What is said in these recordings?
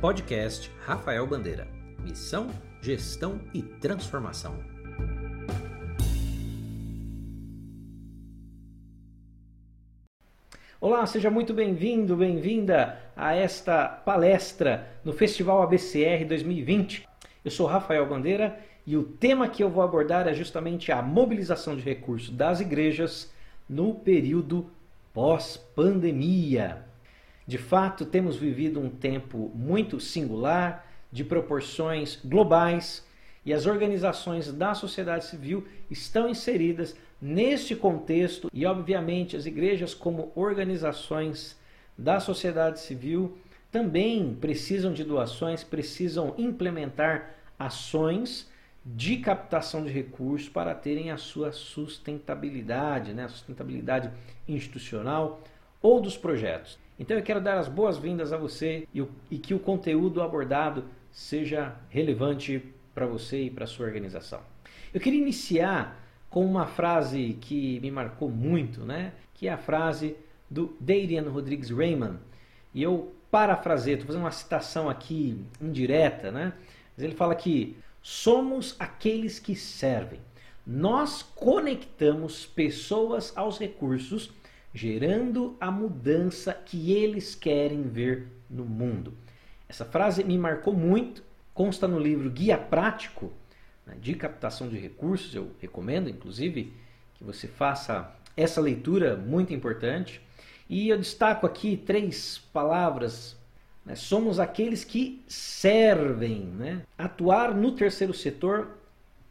Podcast Rafael Bandeira. Missão, gestão e transformação. Olá, seja muito bem-vindo, bem-vinda a esta palestra no Festival ABCR 2020. Eu sou Rafael Bandeira e o tema que eu vou abordar é justamente a mobilização de recursos das igrejas no período pós-pandemia. De fato, temos vivido um tempo muito singular, de proporções globais, e as organizações da sociedade civil estão inseridas neste contexto e, obviamente, as igrejas, como organizações da sociedade civil, também precisam de doações, precisam implementar ações de captação de recursos para terem a sua sustentabilidade, né? a sustentabilidade institucional ou dos projetos. Então eu quero dar as boas-vindas a você e, o, e que o conteúdo abordado seja relevante para você e para sua organização. Eu queria iniciar com uma frase que me marcou muito, né? que é a frase do Darian Rodrigues Raymond. E eu parafraseio, estou fazendo uma citação aqui indireta, né? mas ele fala que somos aqueles que servem. Nós conectamos pessoas aos recursos, gerando a mudança que eles querem ver no mundo. Essa frase me marcou muito, consta no livro Guia Prático né, de Captação de Recursos. Eu recomendo, inclusive, que você faça essa leitura muito importante. E eu destaco aqui três palavras né? Somos aqueles que servem. Né? Atuar no terceiro setor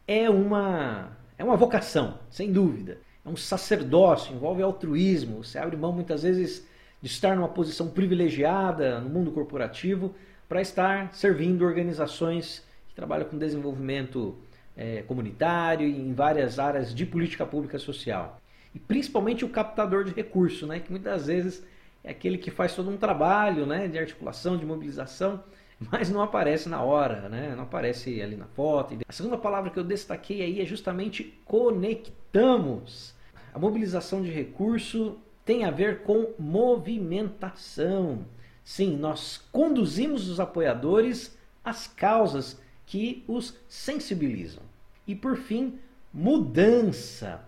é uma, é uma vocação, sem dúvida. É um sacerdócio, envolve altruísmo. Você abre mão muitas vezes de estar numa posição privilegiada no mundo corporativo para estar servindo organizações que trabalham com desenvolvimento é, comunitário e em várias áreas de política pública social. E principalmente o captador de recursos, né, que muitas vezes é aquele que faz todo um trabalho né, de articulação, de mobilização, mas não aparece na hora, né? não aparece ali na foto. A segunda palavra que eu destaquei aí é justamente conectamos. A mobilização de recurso tem a ver com movimentação. Sim, nós conduzimos os apoiadores às causas que os sensibilizam. E por fim, mudança.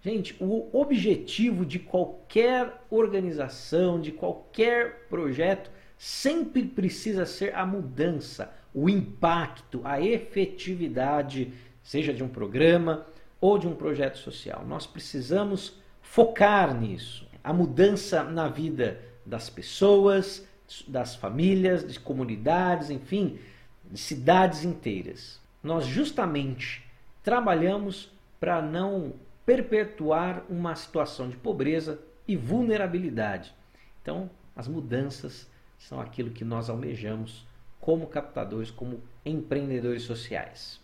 Gente, o objetivo de qualquer organização, de qualquer projeto, sempre precisa ser a mudança, o impacto, a efetividade, seja de um programa ou de um projeto social. Nós precisamos focar nisso. A mudança na vida das pessoas, das famílias, de comunidades, enfim, de cidades inteiras. Nós justamente trabalhamos para não perpetuar uma situação de pobreza e vulnerabilidade. Então, as mudanças são aquilo que nós almejamos como captadores, como empreendedores sociais.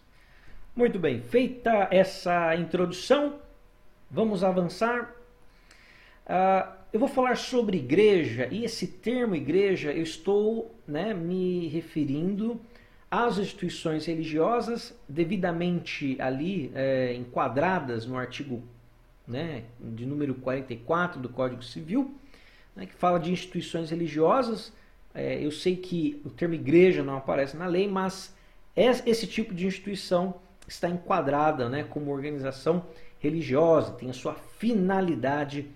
Muito bem, feita essa introdução, vamos avançar. Uh, eu vou falar sobre igreja e esse termo igreja eu estou né, me referindo as instituições religiosas devidamente ali é, enquadradas no artigo né, de número 44 do Código Civil, né, que fala de instituições religiosas. É, eu sei que o termo igreja não aparece na lei, mas esse tipo de instituição está enquadrada né, como organização religiosa, tem a sua finalidade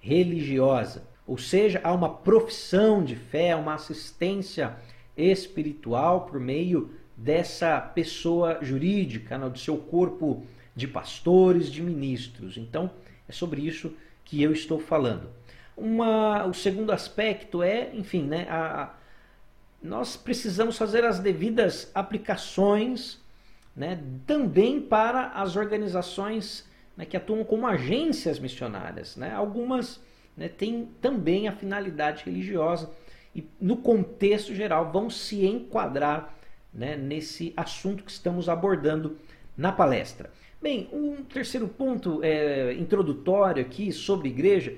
religiosa. Ou seja, há uma profissão de fé, uma assistência espiritual por meio dessa pessoa jurídica, né, do seu corpo de pastores, de ministros. Então, é sobre isso que eu estou falando. Uma, o segundo aspecto é, enfim, né, a, a, nós precisamos fazer as devidas aplicações né, também para as organizações né, que atuam como agências missionárias. Né? Algumas né, têm também a finalidade religiosa, e no contexto geral vão se enquadrar né, nesse assunto que estamos abordando na palestra. Bem, um terceiro ponto é, introdutório aqui sobre igreja,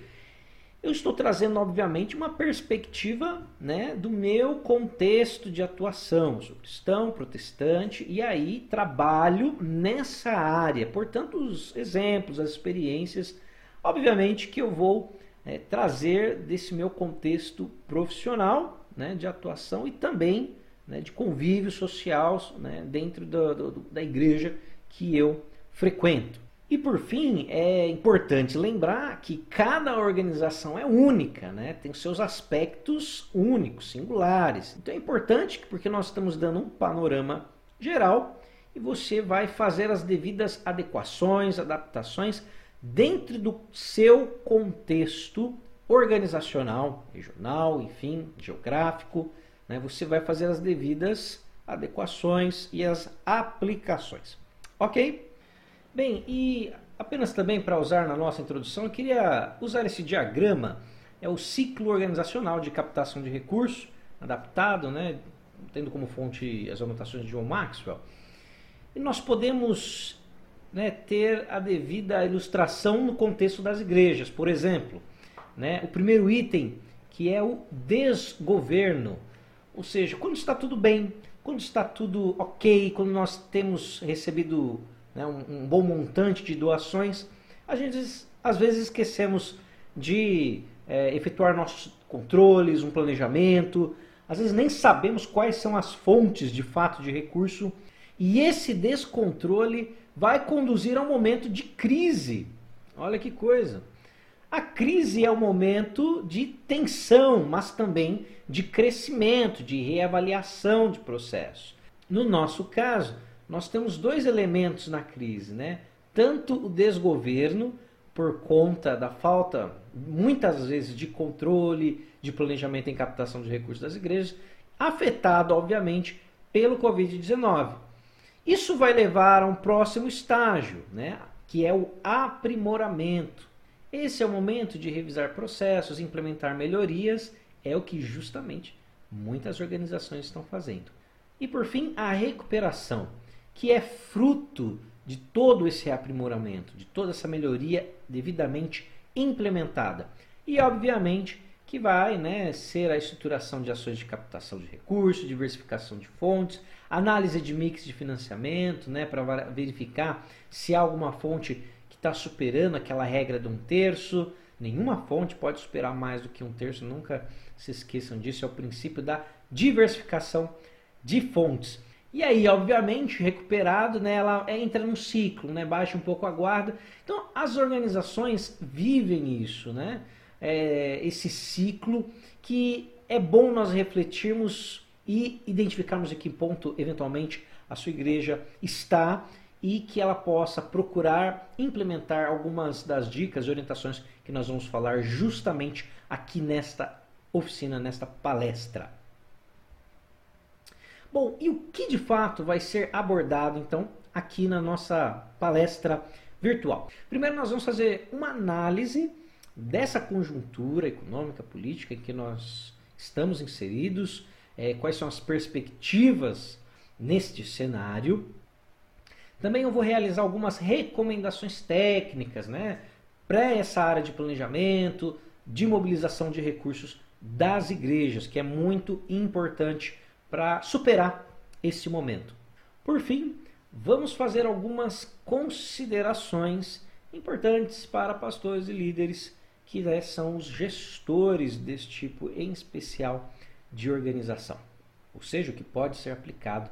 eu estou trazendo, obviamente, uma perspectiva né, do meu contexto de atuação. Sou cristão, protestante, e aí trabalho nessa área. Portanto, os exemplos, as experiências, obviamente que eu vou é, trazer desse meu contexto profissional né, de atuação e também né, de convívio social né, dentro do, do, da igreja que eu frequento. E por fim, é importante lembrar que cada organização é única, né? tem seus aspectos únicos, singulares. Então é importante porque nós estamos dando um panorama geral e você vai fazer as devidas adequações, adaptações dentro do seu contexto organizacional, regional, enfim, geográfico. Né? Você vai fazer as devidas adequações e as aplicações. Ok? Bem, e apenas também para usar na nossa introdução, eu queria usar esse diagrama, é o ciclo organizacional de captação de recursos, adaptado, né, tendo como fonte as anotações de John Maxwell. E nós podemos né, ter a devida ilustração no contexto das igrejas. Por exemplo, né, o primeiro item, que é o desgoverno. Ou seja, quando está tudo bem, quando está tudo ok, quando nós temos recebido né, um, um, bom montante de doações, a gente às vezes esquecemos de é, efetuar nossos controles, um planejamento, às vezes nem sabemos quais são as fontes de fato de recurso, e esse descontrole vai conduzir a um momento de crise. Olha que coisa! A crise é um momento de tensão, mas também de crescimento, de reavaliação de processos. No nosso caso, nós temos dois elementos na crise, né? Tanto o desgoverno, por conta da falta, muitas vezes, de controle, de planejamento em captação de recursos das igrejas, afetado, obviamente, pelo Covid-19. Isso vai levar a um próximo estágio, né? que é o aprimoramento. Esse é o momento de revisar processos, implementar melhorias, é o que justamente muitas organizações estão fazendo. E por fim, a recuperação que é fruto de todo esse aprimoramento, de toda essa melhoria devidamente implementada. E, obviamente, que vai né, ser a estruturação de ações de captação de recursos, diversificação de fontes, análise de mix de financiamento, né, para verificar se há alguma fonte que está superando aquela regra de um terço. Nenhuma fonte pode superar mais do que um terço, nunca se esqueçam disso, é o princípio da diversificação de fontes. E aí, obviamente, recuperado, né, ela entra num ciclo, né, baixa um pouco a guarda. Então, as organizações vivem isso, né, é, esse ciclo que é bom nós refletirmos e identificarmos em que ponto, eventualmente, a sua igreja está e que ela possa procurar implementar algumas das dicas e orientações que nós vamos falar justamente aqui nesta oficina, nesta palestra. Bom, e o que de fato vai ser abordado então aqui na nossa palestra virtual? Primeiro nós vamos fazer uma análise dessa conjuntura econômica, política em que nós estamos inseridos, é, quais são as perspectivas neste cenário. Também eu vou realizar algumas recomendações técnicas né, para essa área de planejamento, de mobilização de recursos das igrejas, que é muito importante para superar esse momento. Por fim, vamos fazer algumas considerações importantes para pastores e líderes que né, são os gestores desse tipo, em especial de organização. Ou seja, o que pode ser aplicado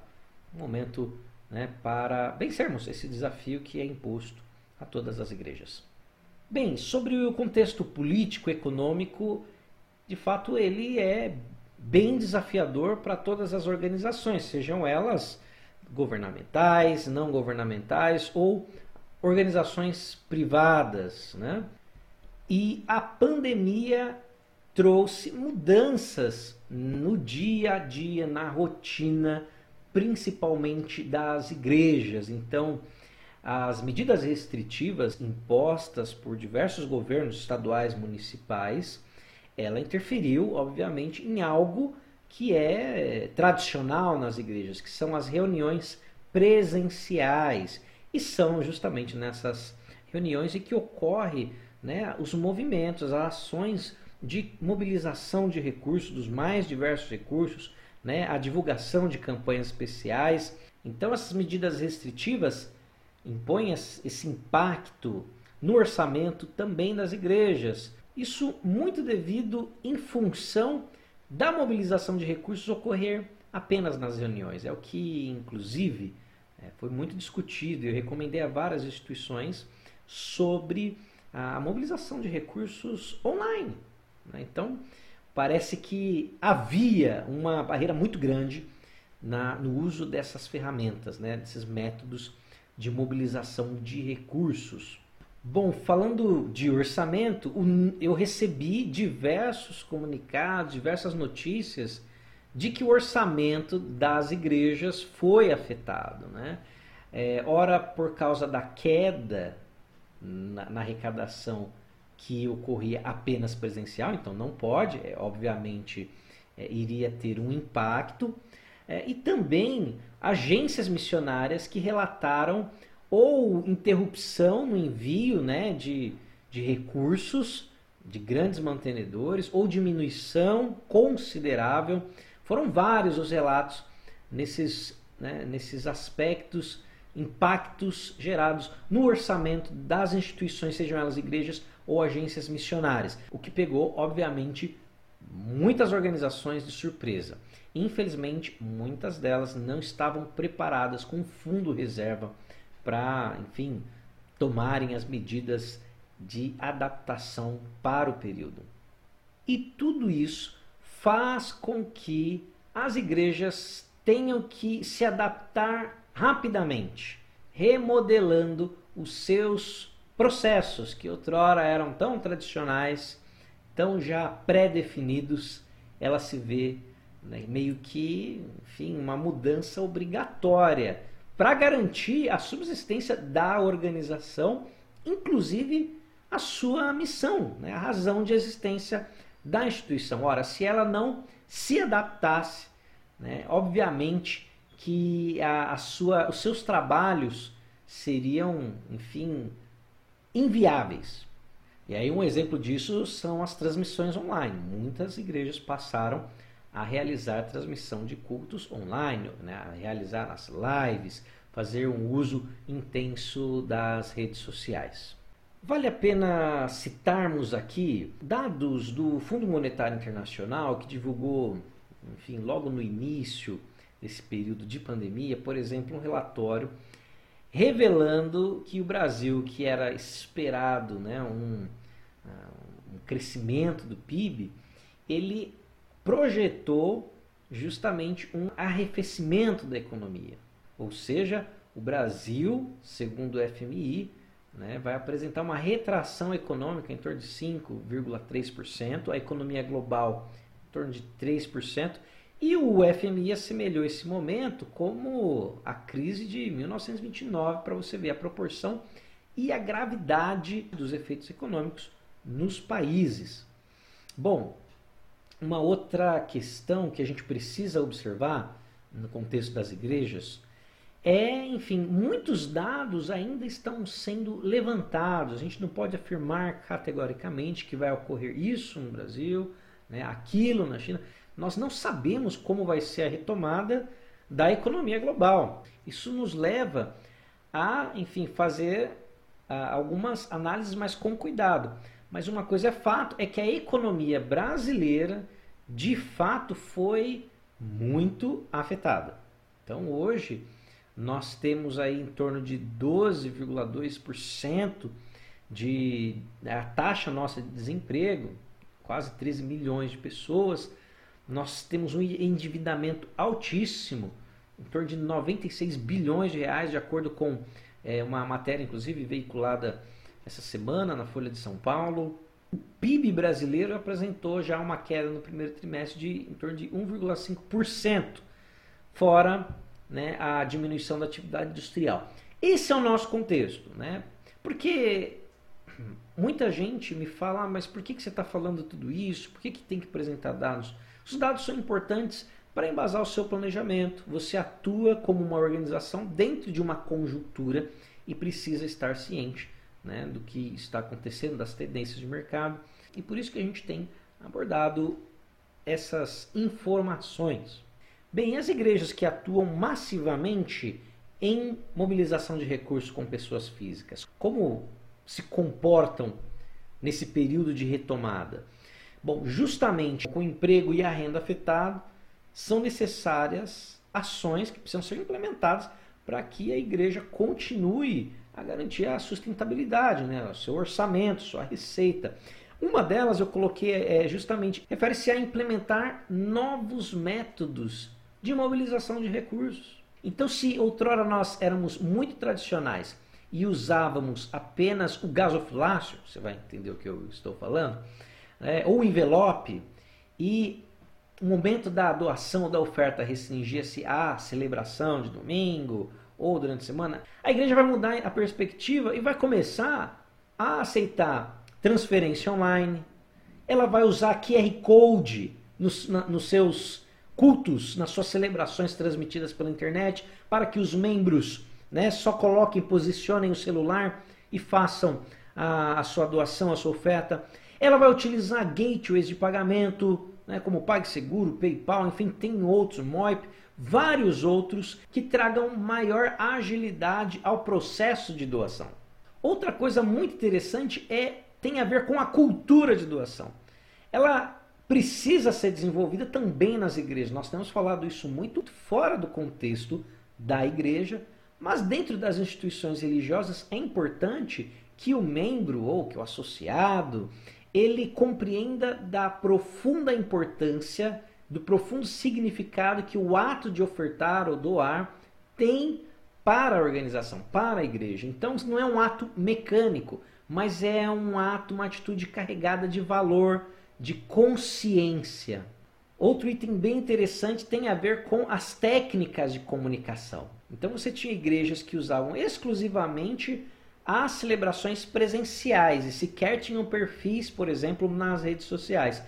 no momento né, para vencermos esse desafio que é imposto a todas as igrejas. Bem, sobre o contexto político econômico, de fato ele é bem desafiador para todas as organizações, sejam elas governamentais, não governamentais ou organizações privadas. Né? E a pandemia trouxe mudanças no dia a dia, na rotina, principalmente das igrejas. Então, as medidas restritivas impostas por diversos governos estaduais municipais ela interferiu, obviamente, em algo que é tradicional nas igrejas, que são as reuniões presenciais. E são justamente nessas reuniões em que ocorre né, os movimentos, as ações de mobilização de recursos, dos mais diversos recursos, né, a divulgação de campanhas especiais. Então, essas medidas restritivas impõem esse impacto no orçamento também das igrejas. Isso muito devido em função da mobilização de recursos ocorrer apenas nas reuniões. É o que, inclusive, é, foi muito discutido. Eu recomendei a várias instituições sobre a mobilização de recursos online. Né? Então, parece que havia uma barreira muito grande na, no uso dessas ferramentas, né? desses métodos de mobilização de recursos. Bom, falando de orçamento, eu recebi diversos comunicados, diversas notícias de que o orçamento das igrejas foi afetado. Né? É, ora, por causa da queda na, na, arrecadação que ocorria apenas presencial, então não pode, é, obviamente é, iria ter um impacto. É, e também agências missionárias que relataram ou interrupção no envio né, de, de recursos de grandes mantenedores ou diminuição considerável. Foram vários os relatos nesses, né, nesses aspectos, impactos gerados no orçamento das instituições, sejam elas igrejas ou agências missionárias, o que pegou, obviamente, muitas organizações de surpresa. Infelizmente, muitas delas não estavam preparadas com fundo reserva para, enfim, tomarem as medidas de adaptação para o período. E tudo isso faz com que as igrejas tenham que se adaptar rapidamente, remodelando os seus processos que outrora eram tão tradicionais, tão já pré-definidos, ela se vê né, meio que, enfim, uma mudança obrigatória para garantir a subsistência da organização, inclusive a sua missão, né? a razão de existência da instituição. Ora, se ela não se adaptasse, né, obviamente que a, a sua, os seus trabalhos seriam, enfim, inviáveis. E aí um exemplo disso são as transmissões online. Muitas igrejas passaram a realizar transmissão de cultos online, né? a realizar as lives, fazer um uso intenso das redes sociais. Vale a pena citarmos aqui dados do Fundo Monetário Internacional que divulgou, enfim, logo no início desse período de pandemia, por exemplo, um relatório revelando que o Brasil, que era esperado né, um, ah, um crescimento do PIB, ele projetou justamente um arrefecimento da economia. Ou seja, o Brasil, segundo o FMI, né, vai apresentar uma retração econômica em torno de 5,3%, a economia global em torno de 3%, e o FMI assemelhou esse momento como a crise de 1929, para você ver a proporção e a gravidade dos efeitos econômicos nos países. Bom, uma outra questão que a gente precisa observar no contexto das igrejas é, enfim, muitos dados ainda estão sendo levantados. A gente não pode afirmar categoricamente que vai ocorrer isso no Brasil, né, aquilo na China. Nós não sabemos como vai ser a retomada da economia global. Isso nos leva a, enfim, fazer ah, algumas análises mais com cuidado. Mas uma coisa é fato, é que a economia brasileira de fato foi muito afetada. Então hoje nós temos aí em torno de 12,2% de a taxa nossa de desemprego, quase 13 milhões de pessoas. Nós temos um endividamento altíssimo, em torno de 96 bilhões de reais, de acordo com é, uma matéria, inclusive veiculada essa semana na Folha de São Paulo. O PIB brasileiro apresentou já uma queda no primeiro trimestre de em torno de 1,5%, fora né, a diminuição da atividade industrial. Esse é o nosso contexto, né? Porque muita gente me fala, ah, mas por que, que você está falando tudo isso? Por que, que tem que apresentar dados? Os dados são importantes para embasar o seu planejamento. Você atua como uma organização dentro de uma conjuntura e precisa estar ciente né, do que está acontecendo, das tendências de mercado. E por isso que a gente tem abordado essas informações. Bem, as igrejas que atuam massivamente em mobilização de recursos com pessoas físicas, como se comportam nesse período de retomada? Bom, justamente com o emprego e a renda afetado, são necessárias ações que precisam ser implementadas para que a igreja continue a garantir a sustentabilidade, né? o seu orçamento, sua receita. Uma delas eu coloquei é justamente refere-se a implementar novos métodos de mobilização de recursos. Então, se outrora nós éramos muito tradicionais e usávamos apenas o gasofilácio, você vai entender o que eu estou falando, né, ou o envelope, e o momento da doação ou da oferta restringia-se à celebração de domingo ou durante a semana, a igreja vai mudar a perspectiva e vai começar a aceitar transferência online, ela vai usar QR Code nos, na, nos seus cultos, nas suas celebrações transmitidas pela internet, para que os membros né, só coloquem, posicionem o celular e façam a, a sua doação, a sua oferta. Ela vai utilizar gateways de pagamento, né, como PagSeguro, PayPal, enfim, tem outros, Moip, vários outros que tragam maior agilidade ao processo de doação. Outra coisa muito interessante é tem a ver com a cultura de doação. Ela precisa ser desenvolvida também nas igrejas. Nós temos falado isso muito fora do contexto da igreja, mas dentro das instituições religiosas é importante que o membro ou que o associado ele compreenda da profunda importância, do profundo significado que o ato de ofertar ou doar tem para a organização, para a igreja. Então, não é um ato mecânico, mas é um ato, uma atitude carregada de valor, de consciência. Outro item bem interessante tem a ver com as técnicas de comunicação. Então você tinha igrejas que usavam exclusivamente as celebrações presenciais e sequer tinham perfis, por exemplo, nas redes sociais.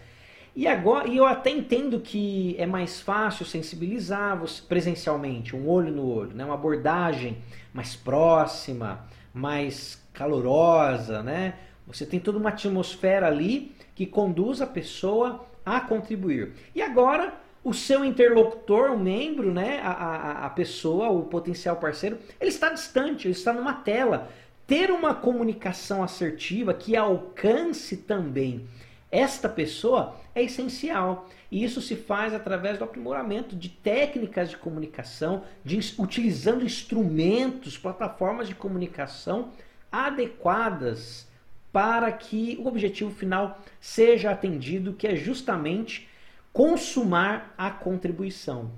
E agora, e eu até entendo que é mais fácil sensibilizar presencialmente, um olho no olho, né? uma abordagem mais próxima, mais calorosa, né? Você tem toda uma atmosfera ali que conduz a pessoa a contribuir. E agora, o seu interlocutor, o membro, né, a, a, a pessoa, o potencial parceiro, ele está distante, ele está numa tela. Ter uma comunicação assertiva que alcance também esta pessoa é essencial. E isso se faz através do aprimoramento de técnicas de comunicação, de, utilizando instrumentos, plataformas de comunicação adequadas para que o objetivo final seja atendido, que é justamente consumar a contribuição.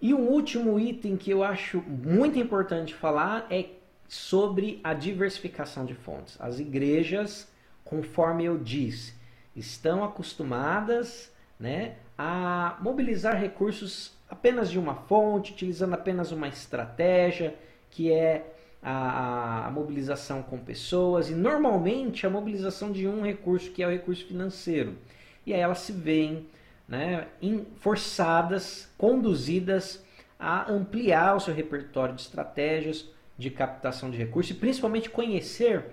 E um último item que eu acho muito importante falar é sobre a diversificação de fontes. As igrejas, conforme eu disse, estão acostumadas né, a mobilizar recursos apenas de uma fonte, utilizando apenas uma estratégia, que é a, a, mobilização com pessoas e normalmente a mobilização de um recurso que é o recurso financeiro. E aí elas se veem né, forçadas, conduzidas a ampliar o seu repertório de estratégias de captação de recursos e principalmente conhecer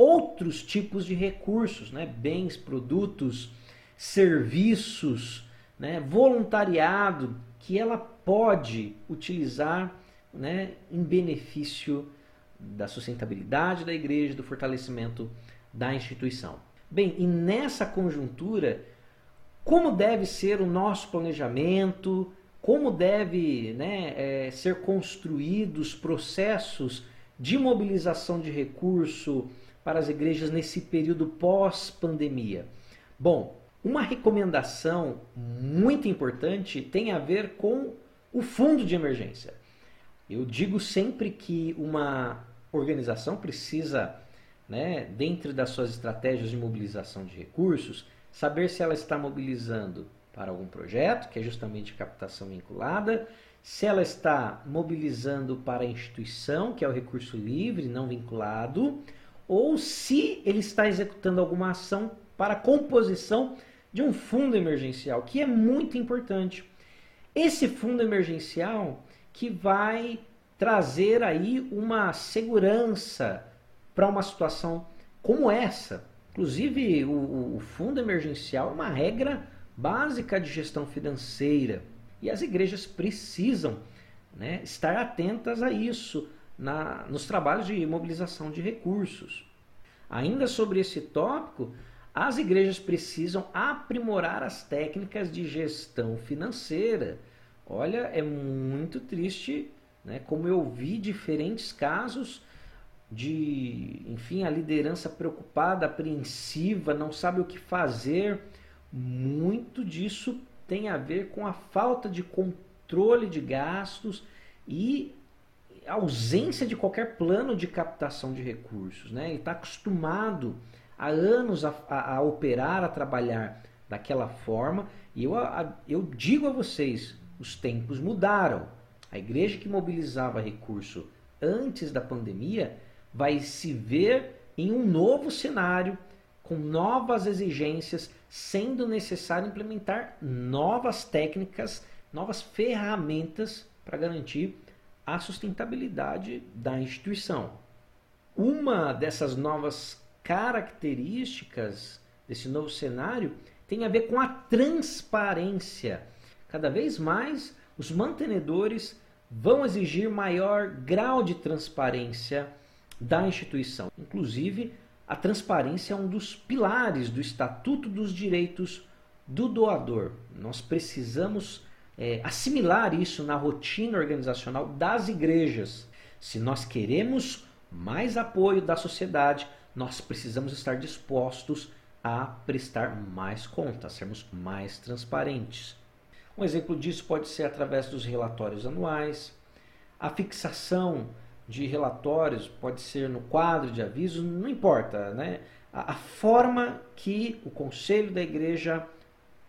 outros tipos de recursos, né, bens, produtos, serviços, né, voluntariado que ela pode utilizar né, em benefício da sustentabilidade da igreja, do fortalecimento da instituição. Bem, e nessa conjuntura, como deve ser o nosso planejamento, como deve né, é, ser construídos processos de mobilização de recurso para as igrejas nesse período pós-pandemia? Bom, uma recomendação muito importante tem a ver com o fundo de emergência. Eu digo sempre que uma organização precisa, né, dentro das suas estratégias de mobilização de recursos, saber se ela está mobilizando para algum projeto, que é justamente captação vinculada, se ela está mobilizando para a instituição, que é o recurso livre, não vinculado, ou se ele está executando alguma ação para composição de um fundo emergencial, que é muito importante. Esse fundo emergencial que vai trazer aí uma segurança para uma situação como essa. Inclusive, o, o, fundo emergencial é uma regra básica de gestão financeira e as igrejas precisam né, estar atentas a isso na, nos trabalhos de mobilização de recursos. Ainda sobre esse tópico, as igrejas precisam aprimorar as técnicas de gestão financeira. Olha, é muito triste, né? Como eu vi diferentes casos de, enfim, a liderança preocupada, apreensiva, não sabe o que fazer. Muito disso tem a ver com a falta de controle de gastos e ausência de qualquer plano de captação de recursos. Né? Ele está acostumado há anos a, a, a, operar, a trabalhar daquela forma. E eu, a, eu digo a vocês, os tempos mudaram. A igreja que mobilizava recurso antes da pandemia vai se ver em um novo cenário, com novas exigências, sendo necessário implementar novas técnicas, novas ferramentas para garantir a sustentabilidade da instituição. Uma dessas novas características desse novo cenário tem a ver com a transparência. Cada vez mais os mantenedores vão exigir maior grau de transparência da instituição. Inclusive, a transparência é um dos pilares do Estatuto dos Direitos do Doador. Nós precisamos é, assimilar isso na rotina organizacional das igrejas. Se nós queremos mais apoio da sociedade, nós precisamos estar dispostos a prestar mais contas, sermos mais transparentes. Um exemplo disso pode ser através dos relatórios anuais, a fixação de relatórios, pode ser no quadro de avisos, não importa, né? A, a forma que o conselho da igreja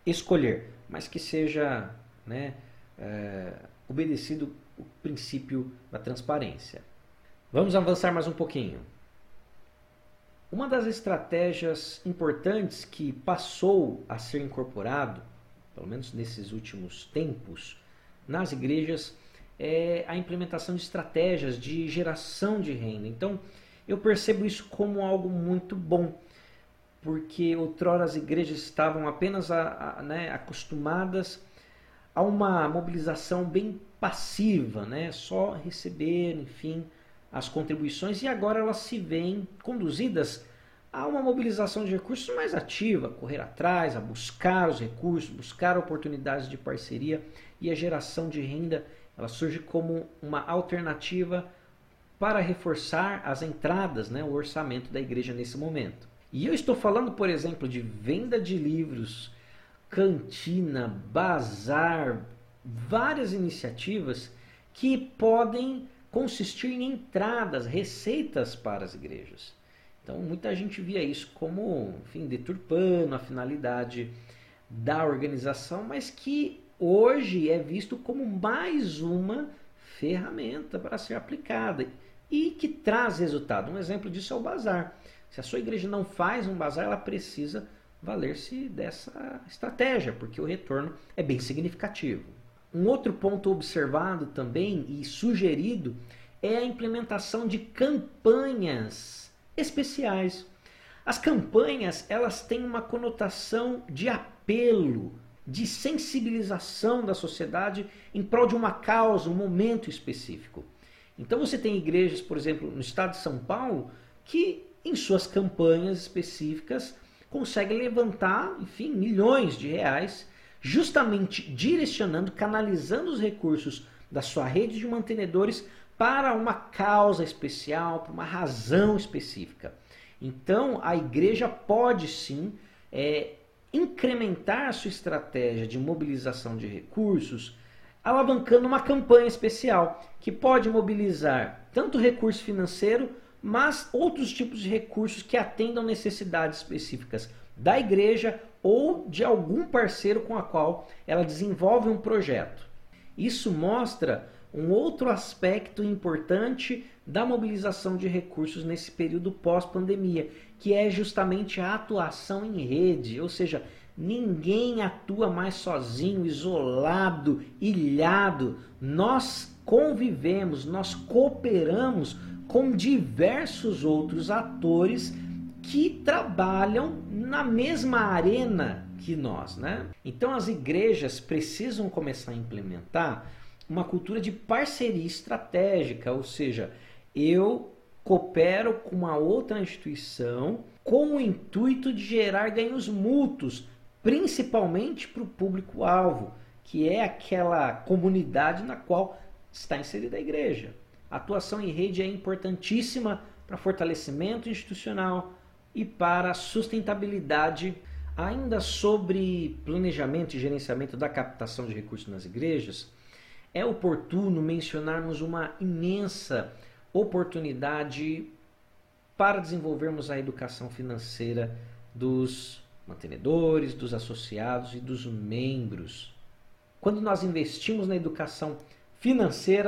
escolher, mas que seja né, é, obedecido o princípio da transparência. Vamos avançar mais um pouquinho. Uma das estratégias importantes que passou a ser incorporado, pelo menos nesses últimos tempos, nas igrejas é a implementação de estratégias de geração de renda. Então, eu percebo isso como algo muito bom, porque outrora as igrejas estavam apenas a, a, né, acostumadas a uma mobilização bem passiva, né, só receber, enfim, as contribuições, e agora elas se veem conduzidas a uma mobilização de recursos mais ativa, correr atrás, a buscar os recursos, buscar oportunidades de parceria e a geração de renda ela surge como uma alternativa para reforçar as entradas, né, o orçamento da igreja nesse momento. E eu estou falando, por exemplo, de venda de livros, cantina, bazar, várias iniciativas que podem consistir em entradas, receitas para as igrejas. Então, muita gente via isso como, enfim, deturpando a finalidade da organização, mas que hoje é visto como mais uma ferramenta para ser aplicada e que traz resultado. Um exemplo disso é o bazar. Se a sua igreja não faz um bazar, ela precisa valer-se dessa estratégia, porque o retorno é bem significativo. Um outro ponto observado também e sugerido é a implementação de campanhas especiais. As campanhas, elas têm uma conotação de apelo, de sensibilização da sociedade em prol de uma causa, um momento específico. Então você tem igrejas, por exemplo, no estado de São Paulo, que em suas campanhas específicas conseguem levantar, enfim, milhões de reais, justamente direcionando, canalizando os recursos da sua rede de mantenedores para uma causa especial, para uma razão específica. Então a igreja pode sim é, incrementar sua estratégia de mobilização de recursos, alavancando uma campanha especial que pode mobilizar tanto recurso financeiro, mas outros tipos de recursos que atendam necessidades específicas da igreja ou de algum parceiro com a qual ela desenvolve um projeto. Isso mostra um outro aspecto importante da mobilização de recursos nesse período pós-pandemia, que é justamente a atuação em rede, ou seja, ninguém atua mais sozinho, isolado, ilhado. Nós convivemos, nós cooperamos com diversos outros atores que trabalham na mesma arena que nós, né? Então as igrejas precisam começar a implementar uma cultura de parceria estratégica, ou seja, eu coopero com uma outra instituição com o intuito de gerar ganhos mútuos, principalmente para o público-alvo, que é aquela comunidade na qual está inserida a igreja. Atuação em rede é importantíssima para fortalecimento institucional e para sustentabilidade. Ainda sobre planejamento e gerenciamento da captação de recursos nas igrejas, é oportuno mencionarmos uma imensa oportunidade para desenvolvermos a educação financeira dos mantenedores, dos associados e dos membros. Quando nós investimos na educação financeira,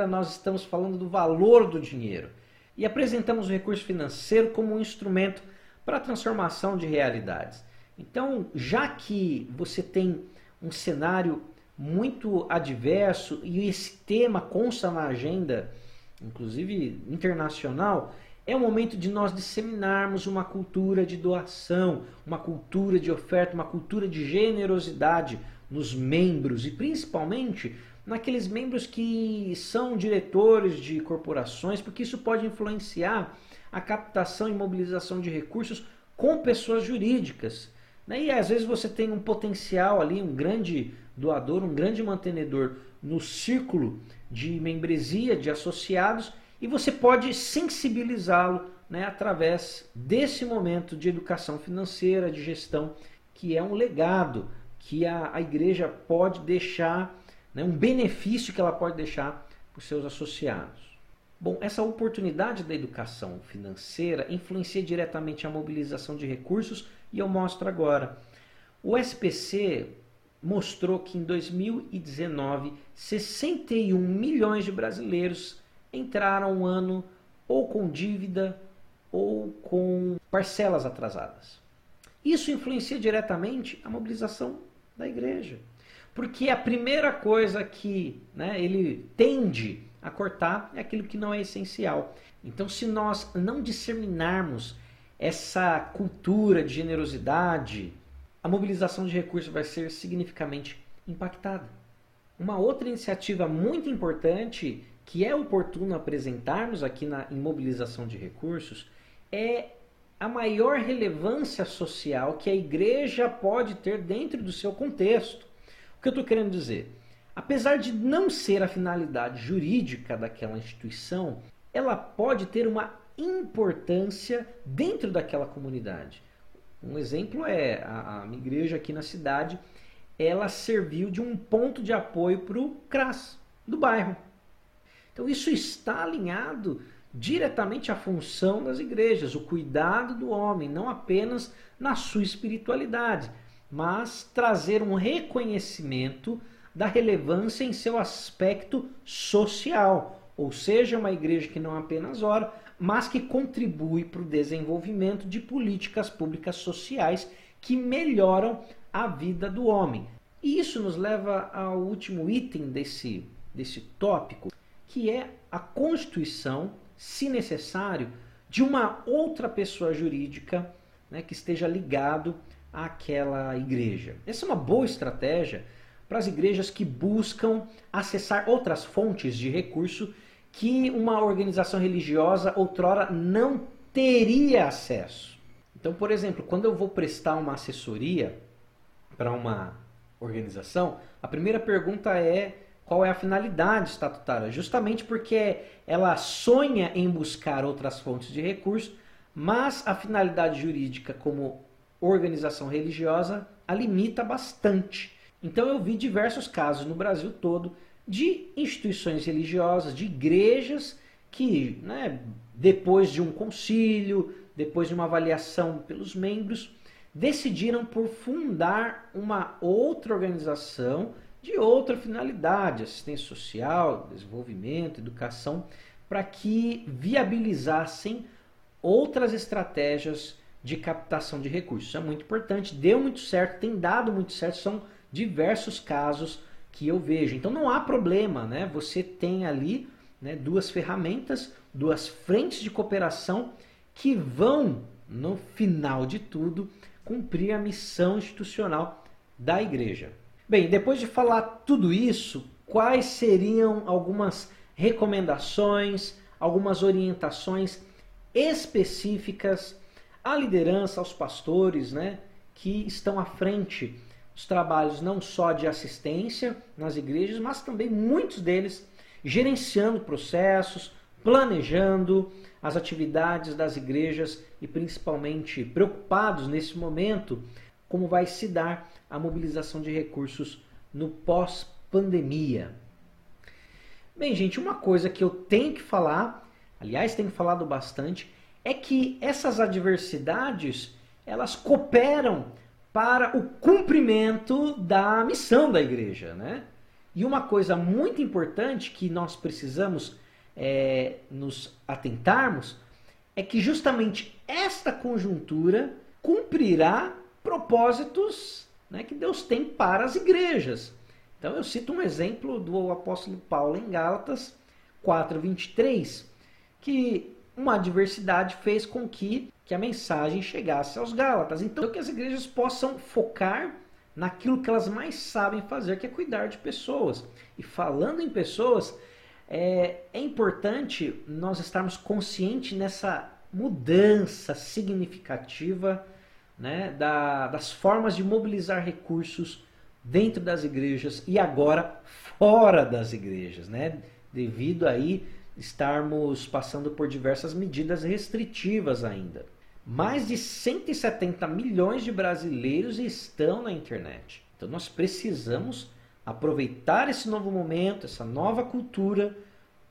nós estamos falando do valor do dinheiro e apresentamos o recurso financeiro como um instrumento para a transformação de realidades. Então, já que você tem um cenário muito adverso e esse tema consta na agenda, inclusive internacional, é o momento de nós disseminarmos uma cultura de doação, uma cultura de oferta, uma cultura de generosidade nos membros e principalmente naqueles membros que são diretores de corporações, porque isso pode influenciar a captação e mobilização de recursos com pessoas jurídicas. Né? E às vezes você tem um potencial ali, um grande doador, um grande mantenedor no círculo de membresia, de associados, e você pode sensibilizá-lo né, através desse momento de educação financeira, de gestão, que é um legado que a, a igreja pode deixar né, um benefício que ela pode deixar para os seus associados. Bom, essa oportunidade da educação financeira influencia diretamente a mobilização de recursos e eu mostro agora. O SPC mostrou que em 2019 61 milhões de brasileiros entraram um ano ou com dívida ou com parcelas atrasadas. Isso influencia diretamente a mobilização da igreja. Porque a primeira coisa que né, ele tende a cortar é aquilo que não é essencial. Então, se nós não disseminarmos essa cultura de generosidade, a mobilização de recursos vai ser significativamente impactada. Uma outra iniciativa muito importante que é oportuno apresentarmos aqui na imobilização de recursos é a maior relevância social que a igreja pode ter dentro do seu contexto que eu estou querendo dizer? Apesar de não ser a finalidade jurídica daquela instituição, ela pode ter uma importância dentro daquela comunidade. Um exemplo é a, a minha igreja aqui na cidade, ela serviu de um ponto de apoio para o CRAS do bairro. Então isso está alinhado diretamente à função das igrejas, o cuidado do homem, não apenas na sua espiritualidade, mas trazer um reconhecimento da relevância em seu aspecto social, ou seja, uma igreja que não apenas ora, mas que contribui para o desenvolvimento de políticas públicas sociais que melhoram a vida do homem. E isso nos leva ao último item desse, desse tópico, que é a constituição, se necessário, de uma outra pessoa jurídica né, que esteja ligado àquela igreja. Essa é uma boa estratégia para as igrejas que buscam acessar outras fontes de recurso que uma organização religiosa outrora não teria acesso. Então, por exemplo, quando eu vou prestar uma assessoria para uma organização, a primeira pergunta é qual é a finalidade estatutária, justamente porque ela sonha em buscar outras fontes de recurso, mas a finalidade jurídica como organização religiosa a limita bastante. Então eu vi diversos casos no Brasil todo de instituições religiosas, de igrejas que, né, depois de um concílio, depois de uma avaliação pelos membros, decidiram por fundar uma outra organização de outra finalidade, assistência social, desenvolvimento, educação, para que viabilizassem outras estratégias de captação de recursos. Isso é muito importante, deu muito certo, tem dado muito certo, são diversos casos que eu vejo. Então não há problema, né? Você tem ali né, duas ferramentas, duas frentes de cooperação que vão, no final de tudo, cumprir a missão institucional da igreja. Bem, depois de falar tudo isso, quais seriam algumas recomendações, algumas orientações específicas à liderança, aos pastores, né, que estão à frente dos trabalhos não só de assistência nas igrejas, mas também muitos deles gerenciando processos, planejando as atividades das igrejas e principalmente preocupados nesse momento como vai se dar a mobilização de recursos no pós-pandemia. Bem, gente, uma coisa que eu tenho que falar, aliás, tenho falado bastante, é que essas adversidades elas cooperam para o cumprimento da missão da igreja, né? E uma coisa muito importante que nós precisamos é, nos atentarmos é que justamente esta conjuntura cumprirá propósitos né, que Deus tem para as igrejas. Então eu cito um exemplo do apóstolo Paulo em Gálatas 4:23, que uma adversidade fez com que, que a mensagem chegasse aos Gálatas. Então que as igrejas possam focar naquilo que elas mais sabem fazer, que é cuidar de pessoas. E falando em pessoas, é, é importante nós estarmos conscientes nessa mudança significativa né, da, das formas de mobilizar recursos dentro das igrejas e agora fora das igrejas, né, devido aí estarmos passando por diversas medidas restritivas ainda. Mais de 170 milhões de brasileiros estão na internet. Então nós precisamos aproveitar esse novo momento, essa nova cultura,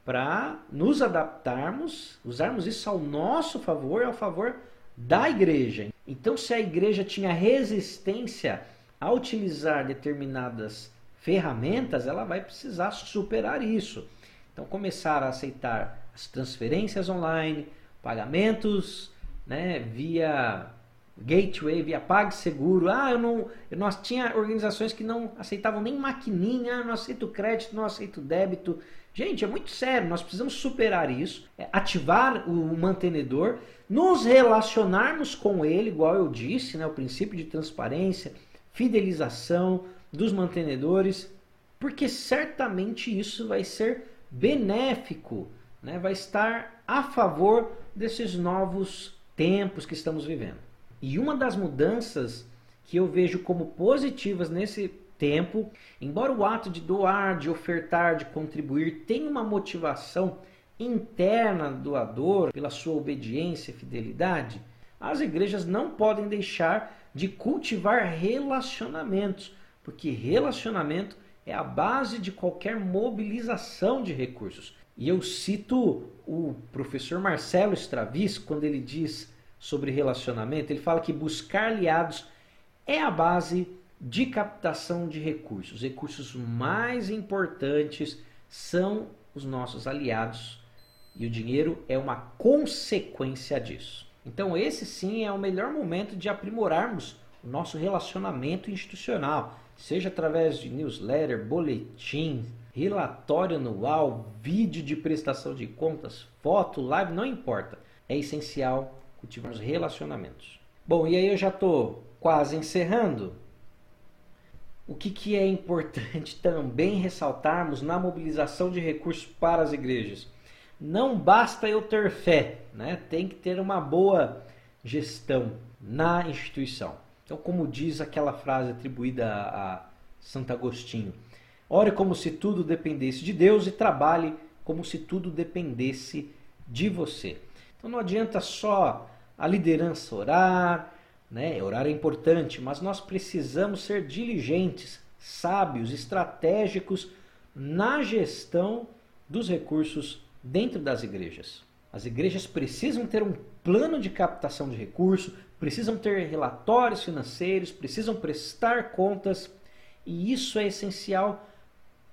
para nos adaptarmos, usarmos isso ao nosso favor, ao favor da igreja. Então, se a igreja tinha resistência a utilizar determinadas ferramentas, ela vai precisar superar isso. Então, começar a aceitar as transferências online, pagamentos né, via gateway, via PagSeguro. Ah, eu não, não tinha organizações que não aceitavam nem maquininha, ah, não aceito crédito, não aceito débito. Gente, é muito sério, nós precisamos superar isso, é, ativar o mantenedor, nos relacionarmos com ele, igual eu disse, né, o princípio de transparência, fidelização dos mantenedores, porque certamente isso vai ser benéfico, né, vai estar a favor desses novos tempos que estamos vivendo. E uma das mudanças que eu vejo como positivas nesse tempo, embora o ato de doar, de ofertar, de contribuir tenha uma motivação interna do doador pela sua obediência e fidelidade, as igrejas não podem deixar de cultivar relacionamentos, porque relacionamento é a base de qualquer mobilização de recursos. E eu cito o professor Marcelo Stravis quando ele diz sobre relacionamento, ele fala que buscar aliados é a base de captação de recursos. Os recursos mais importantes são os nossos aliados e o dinheiro é uma consequência disso. Então, esse sim é o melhor momento de aprimorarmos o nosso relacionamento institucional, seja através de newsletter, boletim, relatório anual, vídeo de prestação de contas, foto, live, não importa. É essencial cultivar os relacionamentos. Bom, e aí eu já estou quase encerrando. O que, que é importante também ressaltarmos na mobilização de recursos para as igrejas? Não basta eu ter fé, né? tem que ter uma boa gestão na instituição. Então, como diz aquela frase atribuída a Santo Agostinho, ore como se tudo dependesse de Deus e trabalhe como se tudo dependesse de você. Então, não adianta só a liderança orar, né? Orar é importante, mas nós precisamos ser diligentes, sábios, estratégicos na gestão dos recursos dentro das igrejas. As igrejas precisam ter um plano de captação de recursos, precisam ter relatórios financeiros, precisam prestar contas, e isso é essencial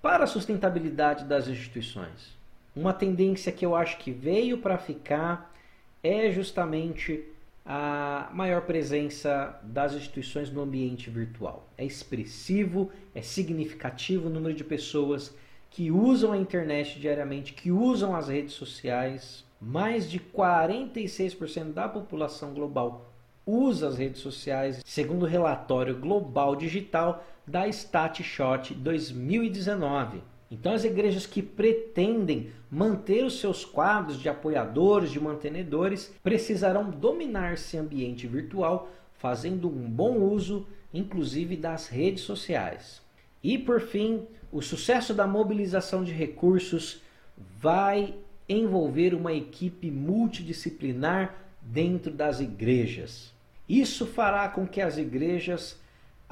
para a sustentabilidade das instituições. Uma tendência que eu acho que veio para ficar é justamente a maior presença das instituições no ambiente virtual. É expressivo, é significativo o número de pessoas que usam a internet diariamente, que usam as redes sociais. Mais de 46% da população global usa as redes sociais, segundo o relatório global digital da StatShot 2019. Então, as igrejas que pretendem manter os seus quadros de apoiadores, de mantenedores, precisarão dominar esse ambiente virtual, fazendo um bom uso, inclusive das redes sociais. E, por fim, o sucesso da mobilização de recursos vai envolver uma equipe multidisciplinar dentro das igrejas. Isso fará com que as igrejas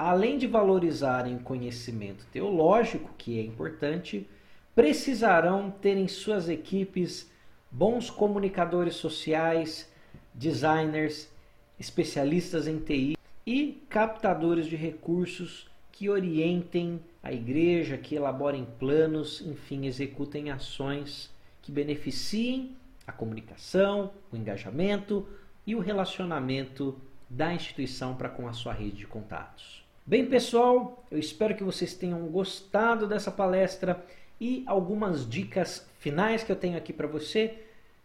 além de valorizarem o conhecimento teológico, que é importante, precisarão ter em suas equipes bons comunicadores sociais, designers, especialistas em TI e captadores de recursos que orientem a igreja, que elaborem planos, enfim, executem ações que beneficiem a comunicação, o engajamento e o relacionamento da instituição para com a sua rede de contatos. Bem, pessoal, eu espero que vocês tenham gostado dessa palestra e algumas dicas finais que eu tenho aqui para você.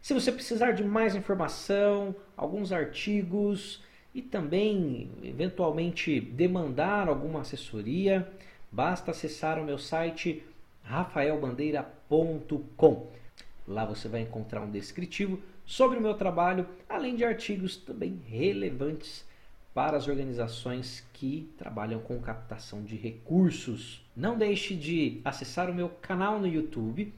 Se você precisar de mais informação, alguns artigos e também eventualmente demandar alguma assessoria, basta acessar o meu site rafaelbandeira.com. Lá você vai encontrar um descritivo sobre o meu trabalho, além de artigos também relevantes para as organizações que trabalham com captação de recursos. Não deixe de acessar o meu canal no YouTube,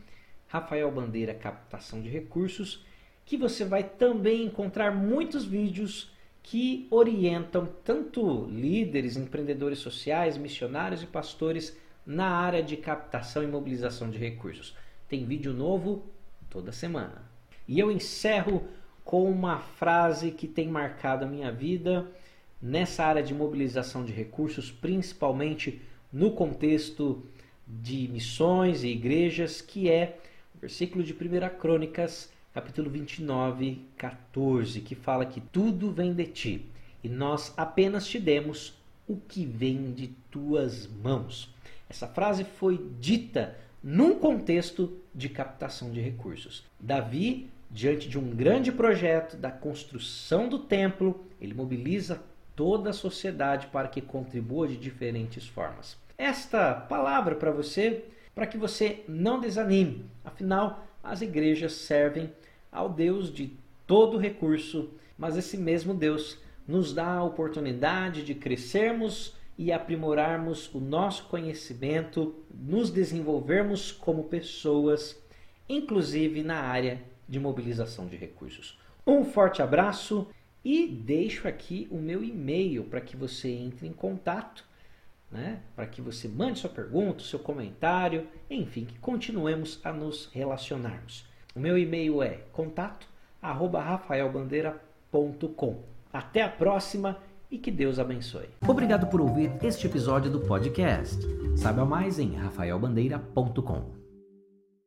Rafael Bandeira Captação de Recursos, que você vai também encontrar muitos vídeos que orientam tanto líderes, empreendedores sociais, missionários e pastores na área de captação e mobilização de recursos. Tem vídeo novo toda semana. E eu encerro com uma frase que tem marcado a minha vida nessa área de mobilização de recursos, principalmente no contexto de missões e igrejas, que é o versículo de 1 Crônicas, capítulo 29, 14, que fala que tudo vem de ti e nós apenas te demos o que vem de tuas mãos. Essa frase foi dita num contexto de captação de recursos. Davi, diante de um grande projeto da construção do templo, ele mobiliza toda a sociedade para que contribua de diferentes formas. Esta palavra para você, para que você não desanime. Afinal, as igrejas servem ao Deus de todo recurso, mas esse mesmo Deus nos dá a oportunidade de crescermos e aprimorarmos o nosso conhecimento, nos desenvolvermos como pessoas, inclusive na área de mobilização de recursos. Um forte abraço e deixo aqui o meu e-mail para que você entre em contato, né? para que você mande sua pergunta, seu comentário, enfim, que continuemos a nos relacionarmos. O meu e-mail é contato@rafaelbandeira.com. Até a próxima e que Deus abençoe. Obrigado por ouvir este episódio do podcast. Saiba mais em rafaelbandeira.com.